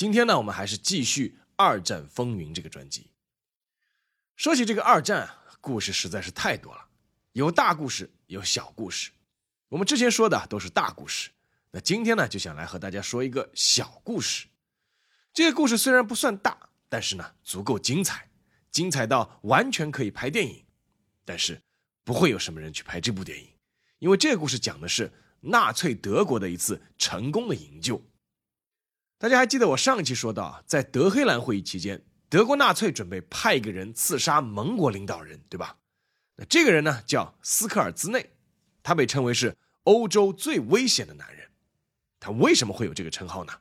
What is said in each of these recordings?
今天呢，我们还是继续二战风云这个专辑。说起这个二战，故事实在是太多了，有大故事，有小故事。我们之前说的都是大故事，那今天呢，就想来和大家说一个小故事。这个故事虽然不算大，但是呢，足够精彩，精彩到完全可以拍电影。但是不会有什么人去拍这部电影，因为这个故事讲的是纳粹德国的一次成功的营救。大家还记得我上一期说到，在德黑兰会议期间，德国纳粹准备派一个人刺杀盟国领导人，对吧？那这个人呢，叫斯科尔兹内，他被称为是欧洲最危险的男人。他为什么会有这个称号呢？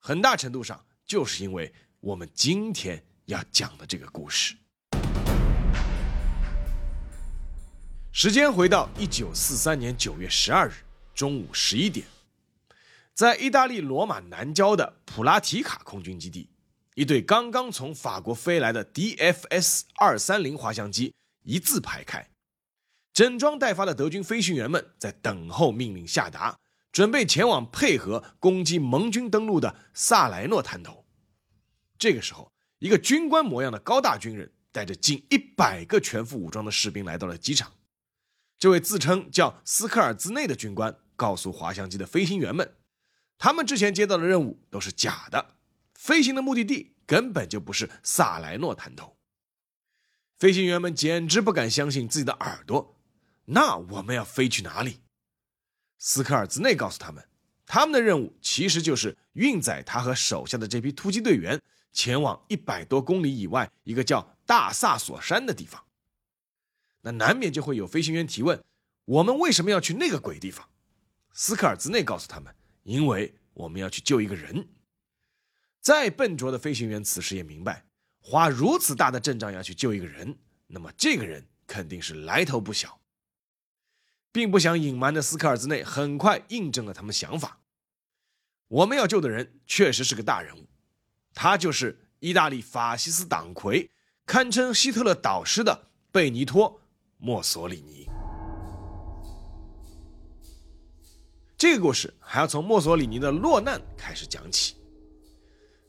很大程度上就是因为我们今天要讲的这个故事。时间回到一九四三年九月十二日中午十一点。在意大利罗马南郊的普拉提卡空军基地，一对刚刚从法国飞来的 DFS 二三零滑翔机一字排开，整装待发的德军飞行员们在等候命令下达，准备前往配合攻击盟军登陆的萨莱诺滩头。这个时候，一个军官模样的高大军人带着近一百个全副武装的士兵来到了机场。这位自称叫斯科尔兹内的军官告诉滑翔机的飞行员们。他们之前接到的任务都是假的，飞行的目的地根本就不是萨莱诺滩头。飞行员们简直不敢相信自己的耳朵。那我们要飞去哪里？斯科尔兹内告诉他们，他们的任务其实就是运载他和手下的这批突击队员前往一百多公里以外一个叫大萨索山的地方。那难免就会有飞行员提问：我们为什么要去那个鬼地方？斯科尔兹内告诉他们。因为我们要去救一个人，再笨拙的飞行员此时也明白，花如此大的阵仗要去救一个人，那么这个人肯定是来头不小。并不想隐瞒的斯科尔兹内很快印证了他们想法：我们要救的人确实是个大人物，他就是意大利法西斯党魁，堪称希特勒导师的贝尼托·墨索里尼。这个故事还要从墨索里尼的落难开始讲起。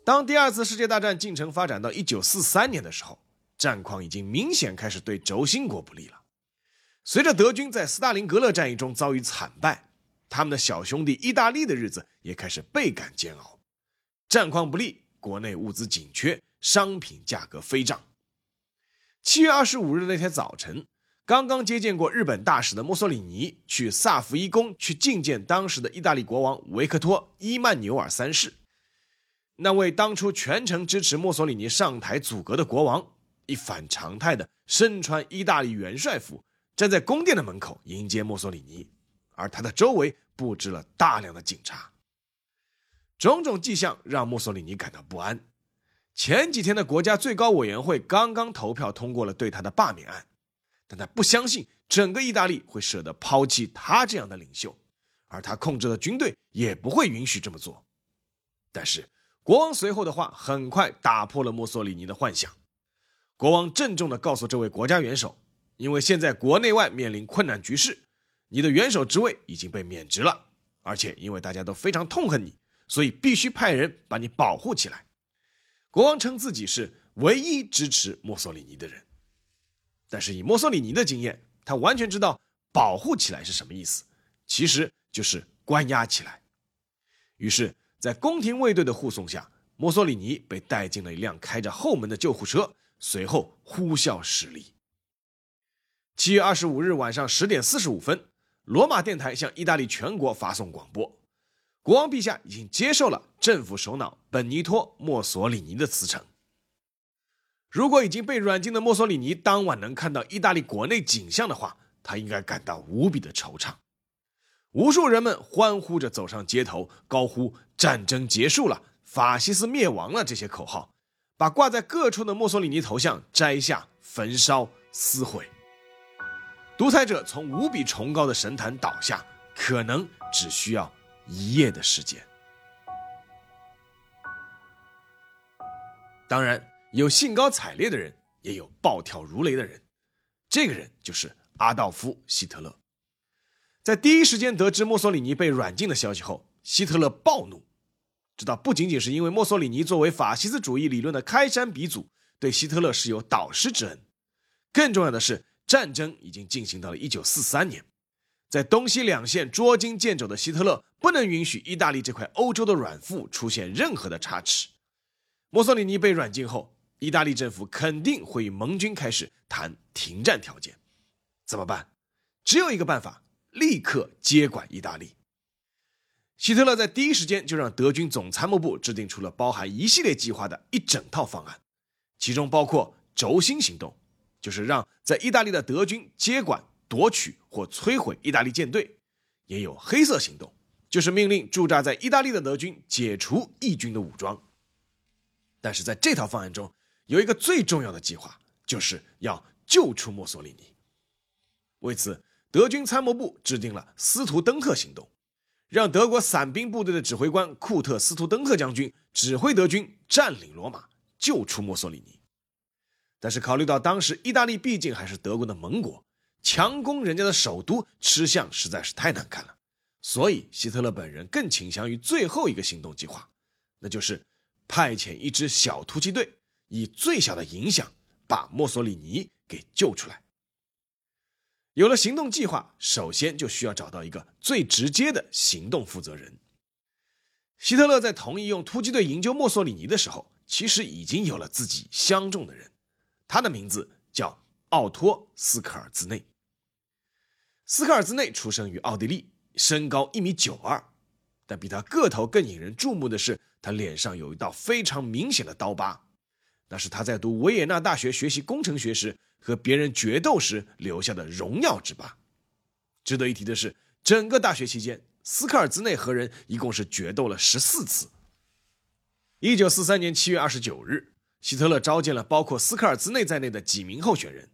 当第二次世界大战进程发展到一九四三年的时候，战况已经明显开始对轴心国不利了。随着德军在斯大林格勒战役中遭遇惨败，他们的小兄弟意大利的日子也开始倍感煎熬。战况不利，国内物资紧缺，商品价格飞涨。七月二十五日那天早晨。刚刚接见过日本大使的墨索里尼去萨伏伊宫去觐见当时的意大利国王维克托·伊曼纽尔三世。那位当初全程支持墨索里尼上台阻隔的国王，一反常态的身穿意大利元帅服，站在宫殿的门口迎接墨索里尼，而他的周围布置了大量的警察。种种迹象让墨索里尼感到不安。前几天的国家最高委员会刚刚投票通过了对他的罢免案。但他不相信整个意大利会舍得抛弃他这样的领袖，而他控制的军队也不会允许这么做。但是国王随后的话很快打破了墨索里尼的幻想。国王郑重地告诉这位国家元首：“因为现在国内外面临困难局势，你的元首职位已经被免职了，而且因为大家都非常痛恨你，所以必须派人把你保护起来。”国王称自己是唯一支持墨索里尼的人。但是以墨索里尼的经验，他完全知道保护起来是什么意思，其实就是关押起来。于是，在宫廷卫队的护送下，墨索里尼被带进了一辆开着后门的救护车，随后呼啸驶离。七月二十五日晚上十点四十五分，罗马电台向意大利全国发送广播：国王陛下已经接受了政府首脑本尼托·墨索里尼的辞呈。如果已经被软禁的墨索里尼当晚能看到意大利国内景象的话，他应该感到无比的惆怅。无数人们欢呼着走上街头，高呼“战争结束了，法西斯灭亡了”这些口号，把挂在各处的墨索里尼头像摘下、焚烧、撕毁。独裁者从无比崇高的神坛倒下，可能只需要一夜的时间。当然，有兴高采烈的人，也有暴跳如雷的人。这个人就是阿道夫·希特勒。在第一时间得知墨索里尼被软禁的消息后，希特勒暴怒。知道不仅仅是因为墨索里尼作为法西斯主义理论的开山鼻祖，对希特勒是有导师之恩，更重要的是。战争已经进行到了一九四三年，在东西两线捉襟见肘的希特勒不能允许意大利这块欧洲的软腹出现任何的差池。墨索里尼被软禁后，意大利政府肯定会与盟军开始谈停战条件。怎么办？只有一个办法：立刻接管意大利。希特勒在第一时间就让德军总参谋部制定出了包含一系列计划的一整套方案，其中包括轴心行动。就是让在意大利的德军接管、夺取或摧毁意大利舰队，也有黑色行动，就是命令驻扎在意大利的德军解除义军的武装。但是在这套方案中，有一个最重要的计划，就是要救出墨索里尼。为此，德军参谋部制定了斯图登特行动，让德国伞兵部队的指挥官库特斯图登特将军指挥德军占领罗马，救出墨索里尼。但是考虑到当时意大利毕竟还是德国的盟国，强攻人家的首都吃相实在是太难看了，所以希特勒本人更倾向于最后一个行动计划，那就是派遣一支小突击队，以最小的影响把墨索里尼给救出来。有了行动计划，首先就需要找到一个最直接的行动负责人。希特勒在同意用突击队营救墨索里尼的时候，其实已经有了自己相中的人。他的名字叫奥托·斯科尔兹内。斯科尔兹内出生于奥地利，身高一米九二，但比他个头更引人注目的是，他脸上有一道非常明显的刀疤，那是他在读维也纳大学学习工程学时和别人决斗时留下的荣耀之疤。值得一提的是，整个大学期间，斯科尔兹内和人一共是决斗了十四次。一九四三年七月二十九日。希特勒召见了包括斯科尔兹内在内的几名候选人，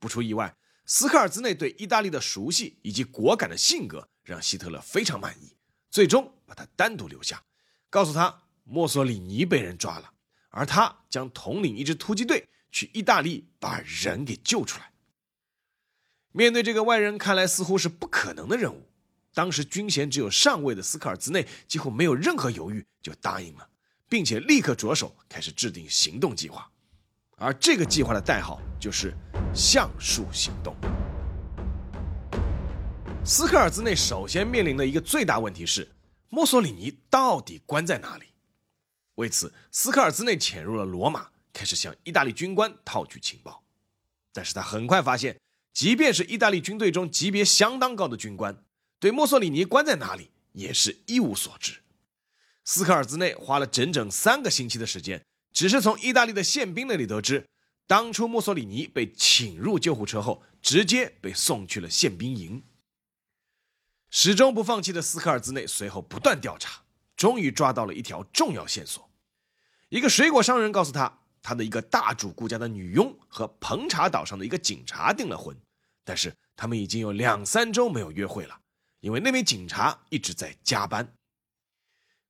不出意外，斯科尔兹内对意大利的熟悉以及果敢的性格让希特勒非常满意，最终把他单独留下，告诉他墨索里尼被人抓了，而他将统领一支突击队去意大利把人给救出来。面对这个外人看来似乎是不可能的任务，当时军衔只有上尉的斯科尔兹内几乎没有任何犹豫就答应了。并且立刻着手开始制定行动计划，而这个计划的代号就是“橡树行动”。斯科尔兹内首先面临的一个最大问题是，墨索里尼到底关在哪里？为此，斯科尔兹内潜入了罗马，开始向意大利军官套取情报。但是他很快发现，即便是意大利军队中级别相当高的军官，对墨索里尼关在哪里也是一无所知。斯科尔兹内花了整整三个星期的时间，只是从意大利的宪兵那里得知，当初墨索里尼被请入救护车后，直接被送去了宪兵营。始终不放弃的斯科尔兹内随后不断调查，终于抓到了一条重要线索：一个水果商人告诉他，他的一个大主顾家的女佣和彭查岛上的一个警察订了婚，但是他们已经有两三周没有约会了，因为那名警察一直在加班。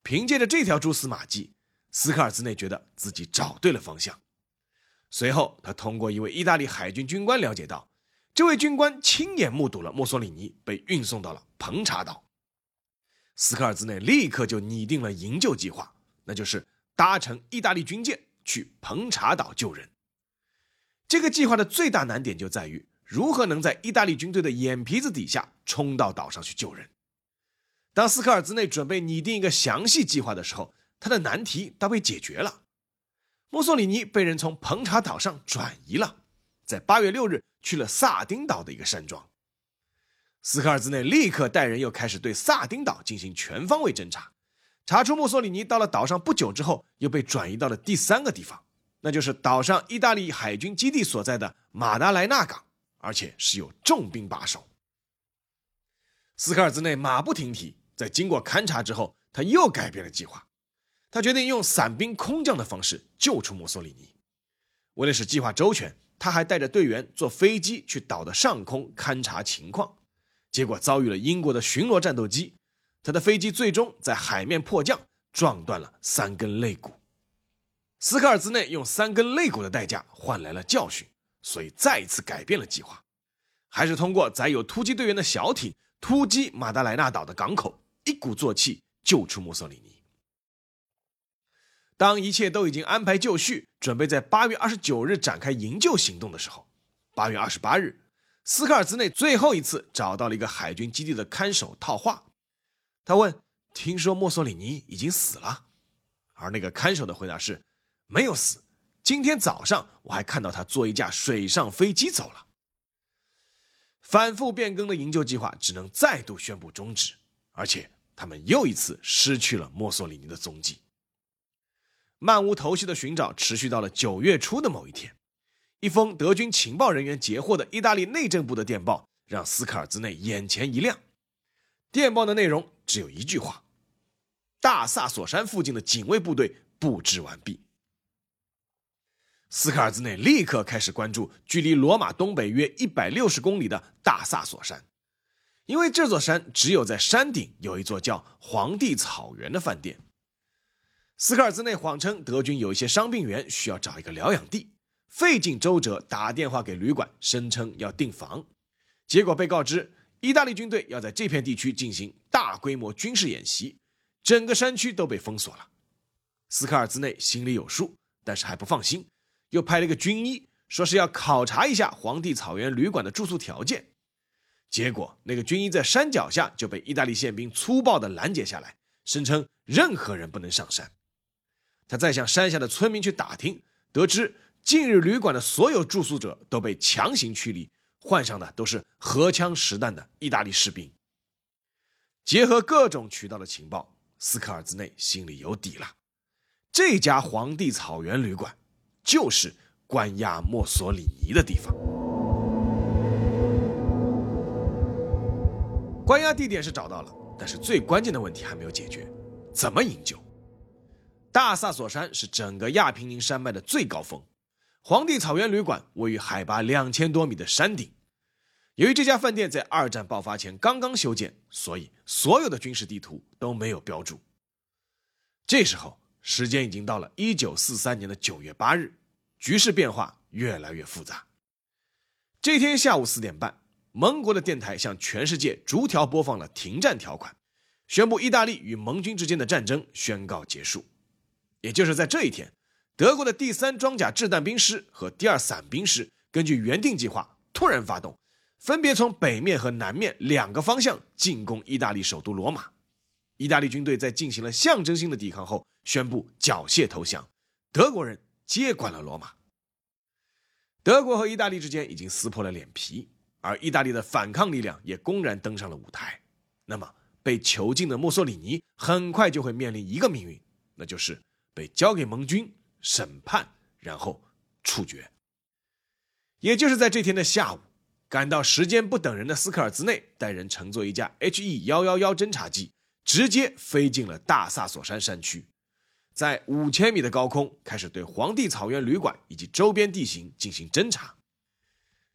凭借着这条蛛丝马迹，斯科尔兹内觉得自己找对了方向。随后，他通过一位意大利海军军官了解到，这位军官亲眼目睹了墨索里尼被运送到了彭查岛。斯科尔兹内立刻就拟定了营救计划，那就是搭乘意大利军舰去彭查岛救人。这个计划的最大难点就在于如何能在意大利军队的眼皮子底下冲到岛上去救人。当斯科尔兹内准备拟定一个详细计划的时候，他的难题倒被解决了。墨索里尼被人从彭查岛上转移了，在八月六日去了萨丁岛的一个山庄。斯科尔兹内立刻带人又开始对萨丁岛进行全方位侦查，查出墨索里尼到了岛上不久之后，又被转移到了第三个地方，那就是岛上意大利海军基地所在的马达莱纳港，而且是有重兵把守。斯科尔兹内马不停蹄。在经过勘察之后，他又改变了计划。他决定用伞兵空降的方式救出墨索里尼。为了使计划周全，他还带着队员坐飞机去岛的上空勘察情况，结果遭遇了英国的巡逻战斗机，他的飞机最终在海面迫降，撞断了三根肋骨。斯科尔兹内用三根肋骨的代价换来了教训，所以再一次改变了计划，还是通过载有突击队员的小艇突击马达莱纳岛的港口，一鼓作气救出墨索里尼。当一切都已经安排就绪，准备在八月二十九日展开营救行动的时候，八月二十八日，斯科尔兹内最后一次找到了一个海军基地的看守套话，他问：“听说墨索里尼已经死了？”而那个看守的回答是。没有死，今天早上我还看到他坐一架水上飞机走了。反复变更的营救计划只能再度宣布终止，而且他们又一次失去了墨索里尼的踪迹。漫无头绪的寻找持续到了九月初的某一天，一封德军情报人员截获的意大利内政部的电报让斯卡尔兹内眼前一亮。电报的内容只有一句话：大萨索山附近的警卫部队布置完毕。斯卡尔兹内立刻开始关注距离罗马东北约一百六十公里的大萨索山，因为这座山只有在山顶有一座叫皇帝草原的饭店。斯卡尔兹内谎称德军有一些伤病员需要找一个疗养地，费尽周折打电话给旅馆，声称要订房，结果被告知意大利军队要在这片地区进行大规模军事演习，整个山区都被封锁了。斯卡尔兹内心里有数，但是还不放心。又派了一个军医，说是要考察一下皇帝草原旅馆的住宿条件。结果，那个军医在山脚下就被意大利宪兵粗暴地拦截下来，声称任何人不能上山。他再向山下的村民去打听，得知近日旅馆的所有住宿者都被强行驱离，换上的都是荷枪实弹的意大利士兵。结合各种渠道的情报，斯科尔兹内心里有底了：这家皇帝草原旅馆。就是关押墨索里尼的地方。关押地点是找到了，但是最关键的问题还没有解决：怎么营救？大萨索山是整个亚平宁山脉的最高峰，皇帝草原旅馆位于海拔两千多米的山顶。由于这家饭店在二战爆发前刚刚修建，所以所有的军事地图都没有标注。这时候，时间已经到了一九四三年的九月八日。局势变化越来越复杂。这天下午四点半，盟国的电台向全世界逐条播放了停战条款，宣布意大利与盟军之间的战争宣告结束。也就是在这一天，德国的第三装甲掷弹兵师和第二伞兵师根据原定计划突然发动，分别从北面和南面两个方向进攻意大利首都罗马。意大利军队在进行了象征性的抵抗后，宣布缴械投降。德国人。接管了罗马，德国和意大利之间已经撕破了脸皮，而意大利的反抗力量也公然登上了舞台。那么，被囚禁的墨索里尼很快就会面临一个命运，那就是被交给盟军审判，然后处决。也就是在这天的下午，感到时间不等人的斯科尔兹内带人乘坐一架 HE 幺幺幺侦察机，直接飞进了大萨索山山区。在五千米的高空开始对皇帝草原旅馆以及周边地形进行侦查。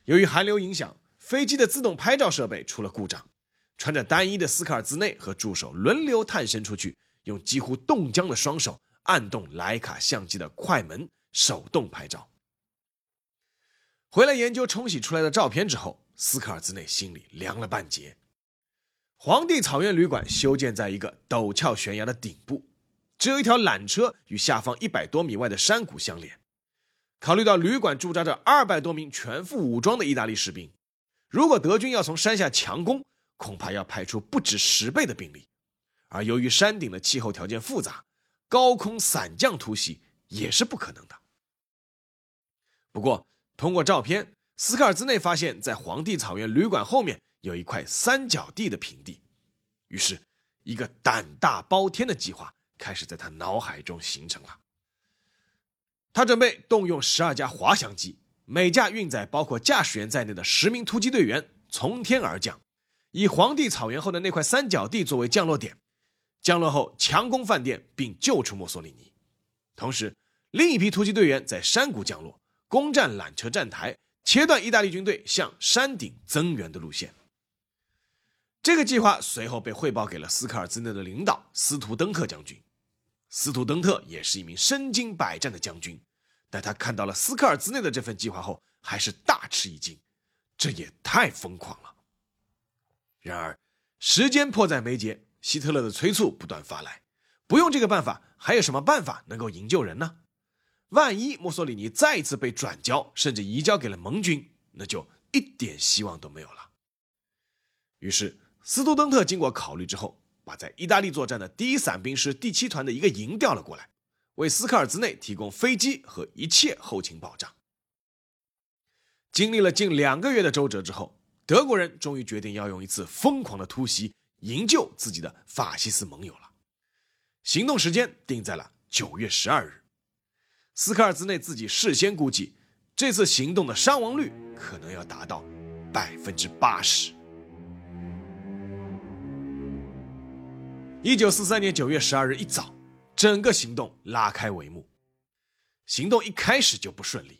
由于寒流影响，飞机的自动拍照设备出了故障。穿着单衣的斯科尔兹内和助手轮流探身出去，用几乎冻僵的双手按动莱卡相机的快门，手动拍照。回来研究冲洗出来的照片之后，斯卡尔兹内心里凉了半截。皇帝草原旅馆修建在一个陡峭悬崖的顶部。只有一条缆车与下方一百多米外的山谷相连。考虑到旅馆驻扎着二百多名全副武装的意大利士兵，如果德军要从山下强攻，恐怕要派出不止十倍的兵力。而由于山顶的气候条件复杂，高空伞降突袭也是不可能的。不过，通过照片，斯科尔兹内发现，在皇帝草原旅馆后面有一块三角地的平地，于是，一个胆大包天的计划。开始在他脑海中形成了。他准备动用十二架滑翔机，每架运载包括驾驶员在内的十名突击队员，从天而降，以皇帝草原后的那块三角地作为降落点。降落后强攻饭店并救出墨索里尼。同时，另一批突击队员在山谷降落，攻占缆车站台，切断意大利军队向山顶增援的路线。这个计划随后被汇报给了斯科尔兹内的领导斯图登特将军。斯图登特也是一名身经百战的将军，但他看到了斯科尔兹内的这份计划后，还是大吃一惊。这也太疯狂了。然而，时间迫在眉睫，希特勒的催促不断发来。不用这个办法，还有什么办法能够营救人呢？万一墨索里尼再次被转交，甚至移交给了盟军，那就一点希望都没有了。于是，斯图登特经过考虑之后，把在意大利作战的第一伞兵师第七团的一个营调了过来，为斯科尔兹内提供飞机和一切后勤保障。经历了近两个月的周折之后，德国人终于决定要用一次疯狂的突袭营救自己的法西斯盟友了。行动时间定在了九月十二日。斯科尔兹内自己事先估计，这次行动的伤亡率可能要达到百分之八十。一九四三年九月十二日一早，整个行动拉开帷幕。行动一开始就不顺利。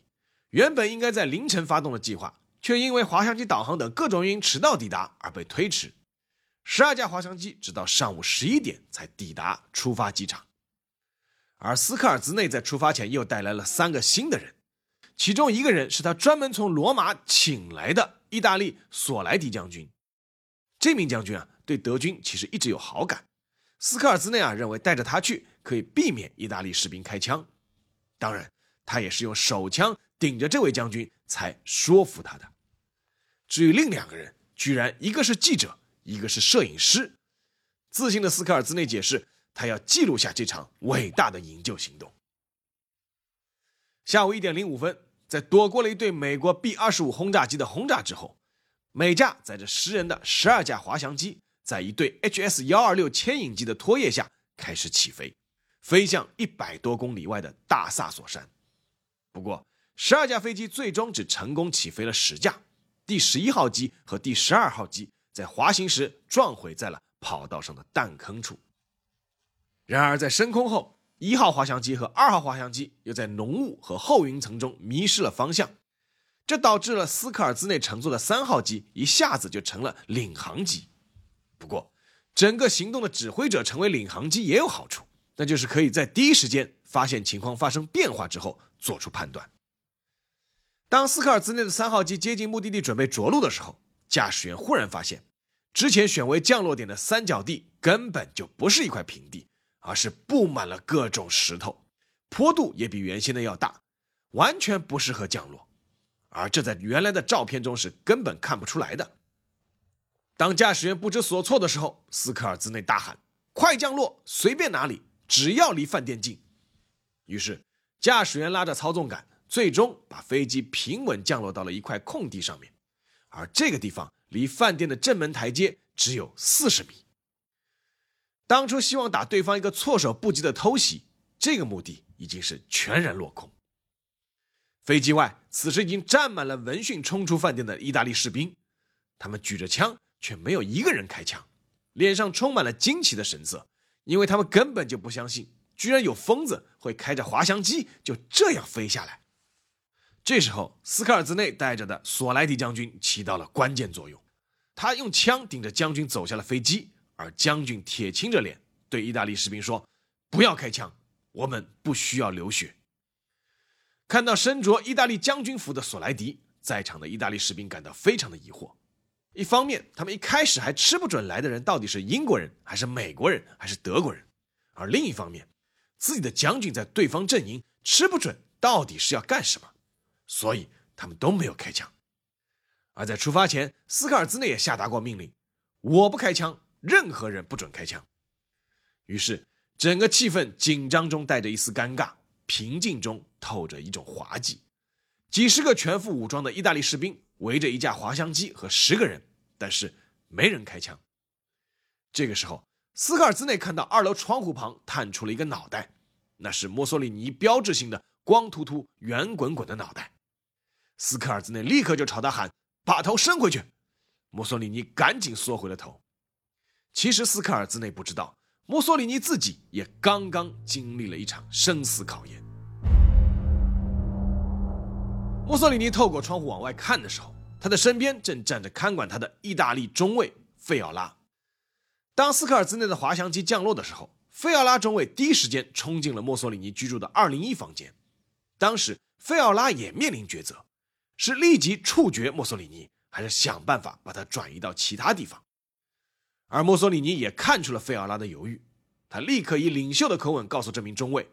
原本应该在凌晨发动的计划，却因为滑翔机导航等各种原因迟到抵达而被推迟。十二架滑翔机直到上午十一点才抵达出发机场。而斯科尔兹内在出发前又带来了三个新的人，其中一个人是他专门从罗马请来的意大利索莱迪将军。这名将军啊，对德军其实一直有好感。斯科尔兹内啊认为带着他去可以避免意大利士兵开枪。当然，他也是用手枪。顶着这位将军才说服他的。至于另两个人，居然一个是记者，一个是摄影师。自信的斯科尔兹内解释，他要记录下这场伟大的营救行动。下午一点零五分，在躲过了一对美国 B 二十五轰炸机的轰炸之后，每架载着十人的十二架滑翔机，在一对 HS 幺二六牵引机的拖曳下开始起飞，飞向一百多公里外的大萨索山。不过，十二架飞机最终只成功起飞了十架，第十一号机和第十二号机在滑行时撞毁在了跑道上的弹坑处。然而，在升空后，一号滑翔机和二号滑翔机又在浓雾和厚云层中迷失了方向，这导致了斯科尔兹内乘坐的三号机一下子就成了领航机。不过，整个行动的指挥者成为领航机也有好处，那就是可以在第一时间发现情况发生变化之后做出判断。当斯科尔兹内的三号机接近目的地准备着陆的时候，驾驶员忽然发现，之前选为降落点的三角地根本就不是一块平地，而是布满了各种石头，坡度也比原先的要大，完全不适合降落。而这在原来的照片中是根本看不出来的。当驾驶员不知所措的时候，斯科尔兹内大喊：“快降落，随便哪里，只要离饭店近。”于是，驾驶员拉着操纵杆。最终把飞机平稳降落到了一块空地上面，而这个地方离饭店的正门台阶只有四十米。当初希望打对方一个措手不及的偷袭，这个目的已经是全然落空。飞机外此时已经站满了闻讯冲出饭店的意大利士兵，他们举着枪，却没有一个人开枪，脸上充满了惊奇的神色，因为他们根本就不相信，居然有疯子会开着滑翔机就这样飞下来。这时候，斯科尔兹内带着的索莱迪将军起到了关键作用。他用枪顶着将军走下了飞机，而将军铁青着脸对意大利士兵说：“不要开枪，我们不需要流血。”看到身着意大利将军服的索莱迪，在场的意大利士兵感到非常的疑惑。一方面，他们一开始还吃不准来的人到底是英国人还是美国人还是德国人；而另一方面，自己的将军在对方阵营吃不准到底是要干什么。所以他们都没有开枪，而在出发前，斯科尔兹内也下达过命令：我不开枪，任何人不准开枪。于是，整个气氛紧张中带着一丝尴尬，平静中透着一种滑稽。几十个全副武装的意大利士兵围着一架滑翔机和十个人，但是没人开枪。这个时候，斯科尔兹内看到二楼窗户旁探出了一个脑袋，那是墨索里尼标志性的光秃秃、圆滚滚的脑袋。斯科尔兹内立刻就朝他喊：“把头伸回去！”墨索里尼赶紧缩回了头。其实斯科尔兹内不知道，墨索里尼自己也刚刚经历了一场生死考验。墨索里尼透过窗户往外看的时候，他的身边正站着看管他的意大利中尉费奥拉。当斯科尔兹内的滑翔机降落的时候，费奥拉中尉第一时间冲进了墨索里尼居住的二零一房间。当时，费奥拉也面临抉择：是立即处决墨索里尼，还是想办法把他转移到其他地方？而墨索里尼也看出了费奥拉的犹豫，他立刻以领袖的口吻告诉这名中尉：“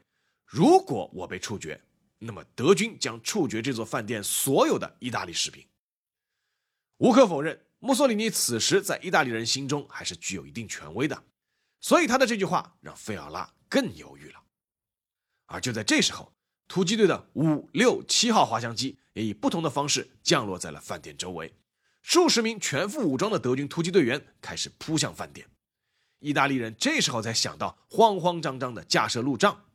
如果我被处决，那么德军将处决这座饭店所有的意大利士兵。”无可否认，墨索里尼此时在意大利人心中还是具有一定权威的，所以他的这句话让费奥拉更犹豫了。而就在这时候，突击队的五六七号滑翔机也以不同的方式降落在了饭店周围。数十名全副武装的德军突击队员开始扑向饭店，意大利人这时候才想到慌慌张张的架设路障，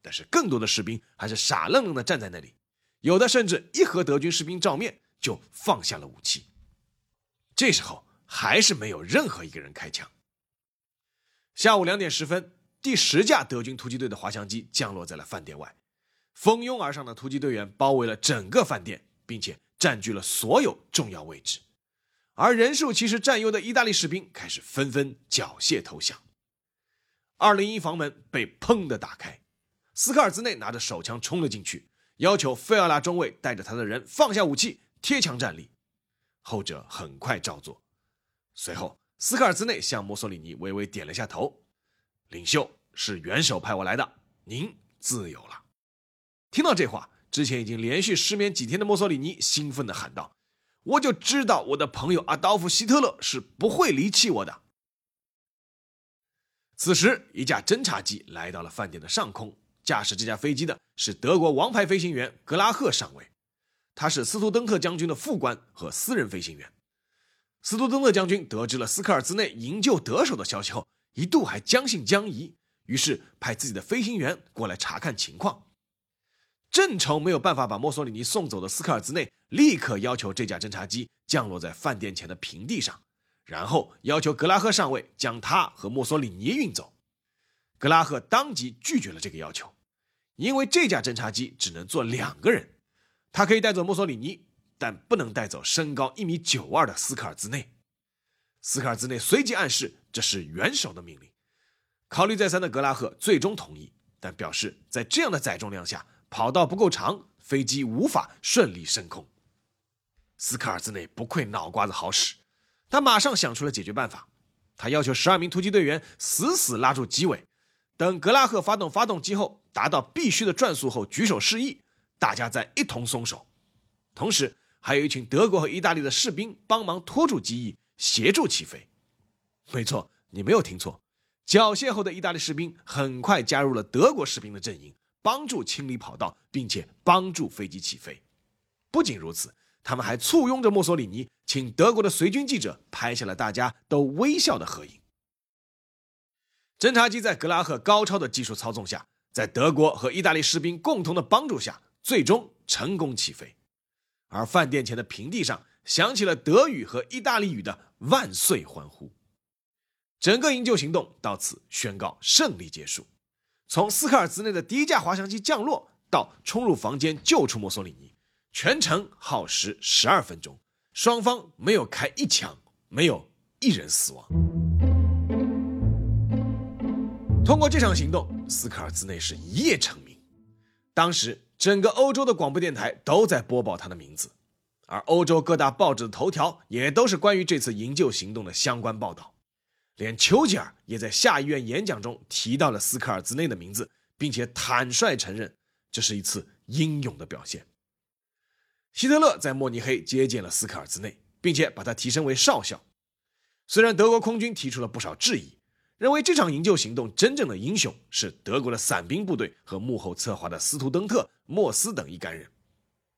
但是更多的士兵还是傻愣愣的站在那里，有的甚至一和德军士兵照面就放下了武器。这时候还是没有任何一个人开枪。下午两点十分，第十架德军突击队的滑翔机降落在了饭店外，蜂拥而上的突击队员包围了整个饭店，并且占据了所有重要位置。而人数其实占优的意大利士兵开始纷纷缴械投降。二零一房门被砰的打开，斯科尔兹内拿着手枪冲了进去，要求费奥拉中尉带着他的人放下武器，贴墙站立。后者很快照做。随后，斯科尔兹内向墨索里尼微微点了下头：“领袖是元首派我来的，您自由了。”听到这话，之前已经连续失眠几天的墨索里尼兴奋地喊道。我就知道我的朋友阿道夫·希特勒是不会离弃我的。此时，一架侦察机来到了饭店的上空，驾驶这架飞机的是德国王牌飞行员格拉赫上尉，他是斯图登特将军的副官和私人飞行员。斯图登特将军得知了斯科尔兹内营救得手的消息后，一度还将信将疑，于是派自己的飞行员过来查看情况。正愁没有办法把墨索里尼送走的斯科尔兹内，立刻要求这架侦察机降落在饭店前的平地上，然后要求格拉赫上尉将他和墨索里尼运走。格拉赫当即拒绝了这个要求，因为这架侦察机只能坐两个人，他可以带走墨索里尼，但不能带走身高一米九二的斯科尔兹内。斯科尔兹内随即暗示这是元首的命令。考虑再三的格拉赫最终同意，但表示在这样的载重量下。跑道不够长，飞机无法顺利升空。斯科尔兹内不愧脑瓜子好使，他马上想出了解决办法。他要求十二名突击队员死死拉住机尾，等格拉赫发动发动机后达到必须的转速后举手示意，大家再一同松手。同时，还有一群德国和意大利的士兵帮忙拖住机翼，协助起飞。没错，你没有听错，缴械后的意大利士兵很快加入了德国士兵的阵营。帮助清理跑道，并且帮助飞机起飞。不仅如此，他们还簇拥着墨索里尼，请德国的随军记者拍下了大家都微笑的合影。侦察机在格拉赫高超的技术操纵下，在德国和意大利士兵共同的帮助下，最终成功起飞。而饭店前的平地上响起了德语和意大利语的万岁欢呼。整个营救行动到此宣告胜利结束。从斯科尔兹内的第一架滑翔机降落到冲入房间救出墨索里尼，全程耗时十二分钟，双方没有开一枪，没有一人死亡。通过这场行动，斯科尔兹内是一夜成名。当时，整个欧洲的广播电台都在播报他的名字，而欧洲各大报纸的头条也都是关于这次营救行动的相关报道。连丘吉尔也在下议院演讲中提到了斯科尔兹内的名字，并且坦率承认这是一次英勇的表现。希特勒在慕尼黑接见了斯科尔兹内，并且把他提升为少校。虽然德国空军提出了不少质疑，认为这场营救行动真正的英雄是德国的伞兵部队和幕后策划的斯图登特、莫斯等一干人，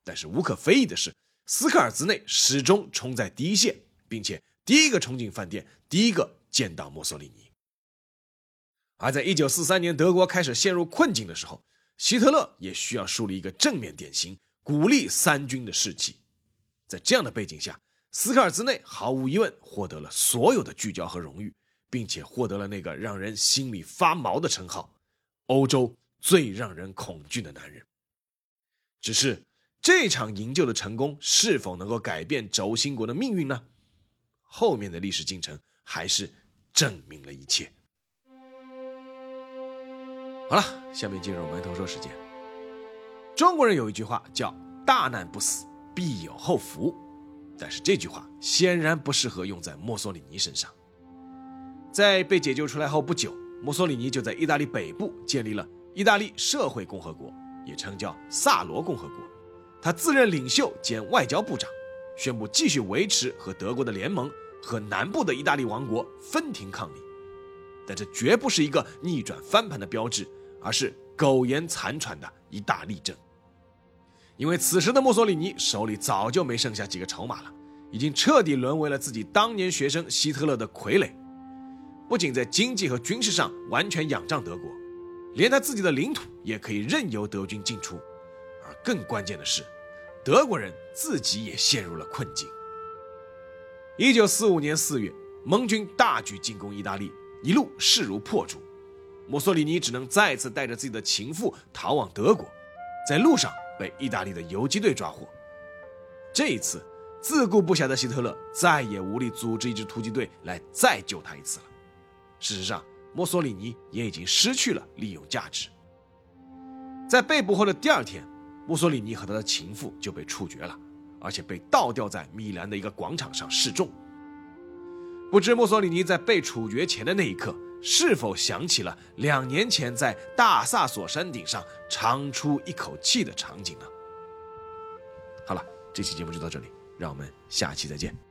但是无可非议的是，斯科尔兹内始终冲在第一线，并且第一个冲进饭店，第一个。见到墨索里尼，而在一九四三年德国开始陷入困境的时候，希特勒也需要树立一个正面典型，鼓励三军的士气。在这样的背景下，斯科尔兹内毫无疑问获得了所有的聚焦和荣誉，并且获得了那个让人心里发毛的称号——欧洲最让人恐惧的男人。只是这场营救的成功是否能够改变轴心国的命运呢？后面的历史进程还是证明了一切。好了，下面进入埋头说时间。中国人有一句话叫“大难不死，必有后福”，但是这句话显然不适合用在墨索里尼身上。在被解救出来后不久，墨索里尼就在意大利北部建立了意大利社会共和国，也称叫萨罗共和国。他自任领袖兼外交部长，宣布继续维持和德国的联盟，和南部的意大利王国分庭抗礼。但这绝不是一个逆转翻盘的标志，而是苟延残喘的一大例证。因为此时的墨索里尼手里早就没剩下几个筹码了，已经彻底沦为了自己当年学生希特勒的傀儡。不仅在经济和军事上完全仰仗德国，连他自己的领土也可以任由德军进出。而更关键的是，德国人自己也陷入了困境。一九四五年四月，盟军大举进攻意大利，一路势如破竹，墨索里尼只能再次带着自己的情妇逃往德国，在路上被意大利的游击队抓获。这一次，自顾不暇的希特勒再也无力组织一支突击队来再救他一次了。事实上，墨索里尼也已经失去了利用价值。在被捕后的第二天，墨索里尼和他的情妇就被处决了，而且被倒吊在米兰的一个广场上示众。不知墨索里尼在被处决前的那一刻，是否想起了两年前在大萨索山顶上长出一口气的场景呢？好了，这期节目就到这里，让我们下期再见。